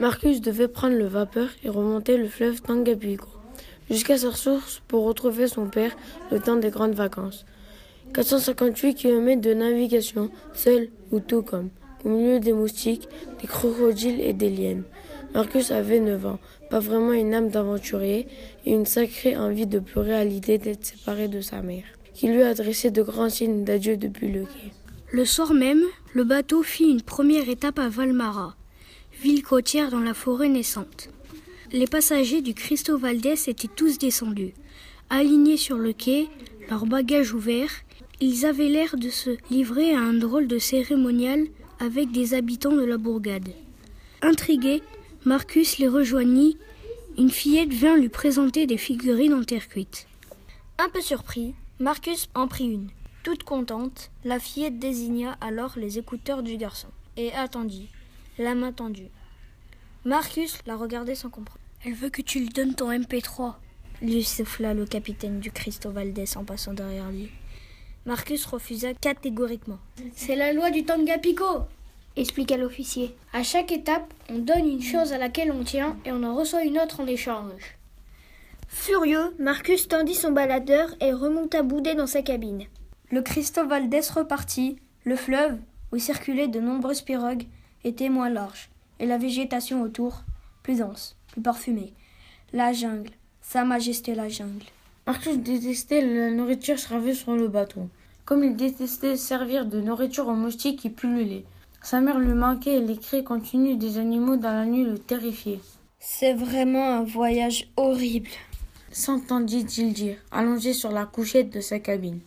Marcus devait prendre le vapeur et remonter le fleuve Tangapico jusqu'à sa source pour retrouver son père le temps des grandes vacances. 458 km de navigation, seul ou tout comme, au milieu des moustiques, des crocodiles et des liènes. Marcus avait 9 ans, pas vraiment une âme d'aventurier et une sacrée envie de pleurer à l'idée d'être séparé de sa mère, qui lui adressait de grands signes d'adieu depuis le quai. Le soir même, le bateau fit une première étape à Valmara, ville côtière dans la forêt naissante. Les passagers du Cristo Valdés étaient tous descendus. Alignés sur le quai, leurs bagages ouverts, ils avaient l'air de se livrer à un drôle de cérémonial avec des habitants de la bourgade. Intrigué, Marcus les rejoignit. Une fillette vint lui présenter des figurines en terre cuite. Un peu surpris, Marcus en prit une. Toute contente, la fillette désigna alors les écouteurs du garçon et attendit, la main tendue. Marcus la regardait sans comprendre. Elle veut que tu lui donnes ton MP3, lui souffla le capitaine du Cristo Valdés en passant derrière lui. Marcus refusa catégoriquement. C'est la loi du Tangapico, expliqua l'officier. À chaque étape, on donne une chose à laquelle on tient et on en reçoit une autre en échange. Furieux, Marcus tendit son baladeur et remonta boudé dans sa cabine. Le Cristo Valdés repartit. Le fleuve, où circulaient de nombreuses pirogues, était moins large, et la végétation autour plus dense, plus parfumée. La jungle, Sa Majesté la jungle. Marcus détestait la nourriture servée sur le bateau, comme il détestait servir de nourriture aux moustiques qui pullulaient. Sa mère lui manquait et les cris continus des animaux dans la nuit le terrifiaient. C'est vraiment un voyage horrible, s'entendit-il dire, allongé sur la couchette de sa cabine.